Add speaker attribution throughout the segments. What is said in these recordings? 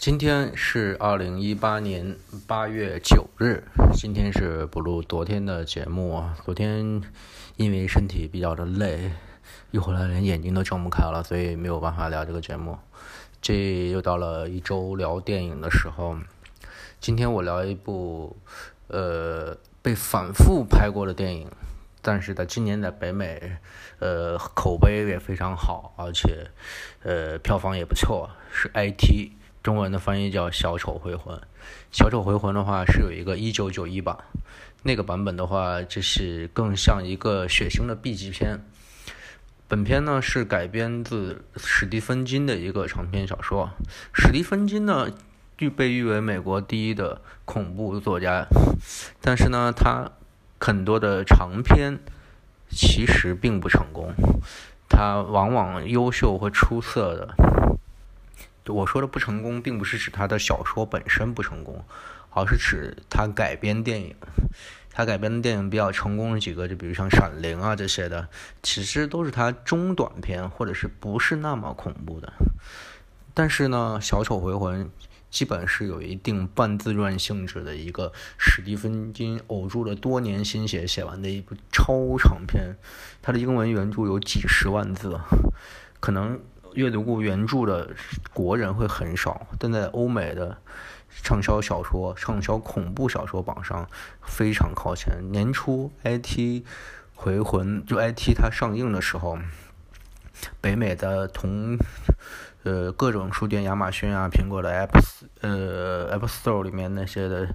Speaker 1: 今天是二零一八年八月九日，今天是不录昨天的节目。昨天因为身体比较的累，一回来连眼睛都睁不开了，所以没有办法聊这个节目。这又到了一周聊电影的时候。今天我聊一部呃被反复拍过的电影，但是在今年在北美呃口碑也非常好，而且呃票房也不错，是 IT。中文的翻译叫《小丑回魂》。《小丑回魂》的话是有一个一九九一版，那个版本的话，就是更像一个血腥的 B 级片。本片呢是改编自史蒂芬金的一个长篇小说。史蒂芬金呢，据被誉为美国第一的恐怖作家，但是呢，他很多的长篇其实并不成功。他往往优秀或出色的。我说的不成功，并不是指他的小说本身不成功，而是指他改编电影。他改编的电影比较成功的几个，就比如像《闪灵》啊这些的，其实都是他中短篇，或者是不是那么恐怖的。但是呢，《小丑回魂》基本是有一定半自传性质的一个史蒂芬金呕注了多年心血写完的一部超长篇。他的英文原著有几十万字，可能。阅读过原著的国人会很少，但在欧美的畅销小说、畅销恐怖小说榜上非常靠前。年初《IT 回魂》就《IT》它上映的时候，北美的同呃各种书店，亚马逊啊、苹果的 App 呃 App Store 里面那些的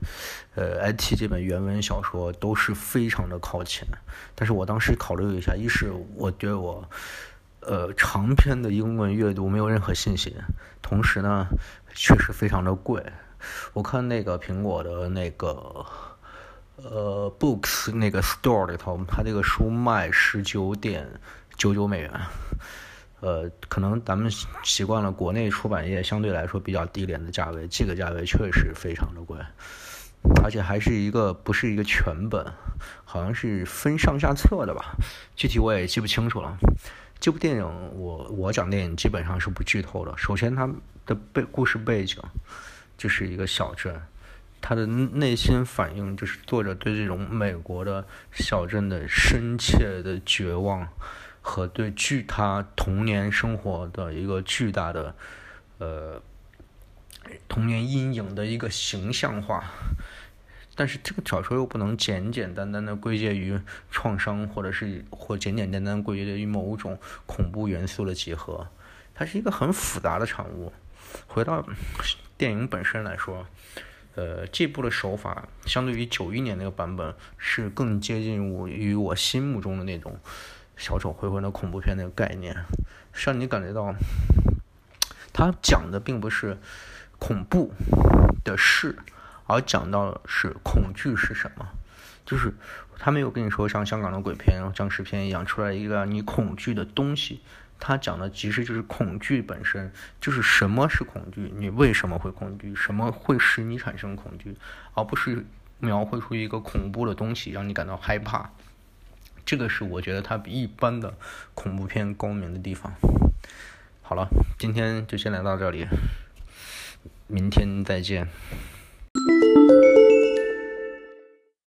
Speaker 1: 呃《IT》这本原文小说都是非常的靠前。但是我当时考虑了一下，一是我觉得我。呃，长篇的英文阅读没有任何信心，同时呢，确实非常的贵。我看那个苹果的那个呃 Books 那个 Store 里头，它这个书卖十九点九九美元。呃，可能咱们习惯了国内出版业相对来说比较低廉的价位，这个价位确实非常的贵，而且还是一个不是一个全本，好像是分上下册的吧，具体我也记不清楚了。这部电影，我我讲电影基本上是不剧透的。首先，它的背故事背景就是一个小镇，他的内心反应就是作者对这种美国的小镇的深切的绝望和对巨他童年生活的一个巨大的呃童年阴影的一个形象化。但是这个小说又不能简简单单的归结于创伤，或者是或简简单单归结于某种恐怖元素的集合，它是一个很复杂的产物。回到电影本身来说，呃，这部的手法相对于九一年那个版本是更接近我于我心目中的那种小丑回魂的恐怖片那个概念，让你感觉到，他讲的并不是恐怖的事。而讲到的是恐惧是什么，就是他没有跟你说像香港的鬼片、僵尸片一样出来一个你恐惧的东西，他讲的其实就是恐惧本身，就是什么是恐惧，你为什么会恐惧，什么会使你产生恐惧，而不是描绘出一个恐怖的东西让你感到害怕。这个是我觉得它比一般的恐怖片高明的地方。好了，今天就先来到这里，明天再见。you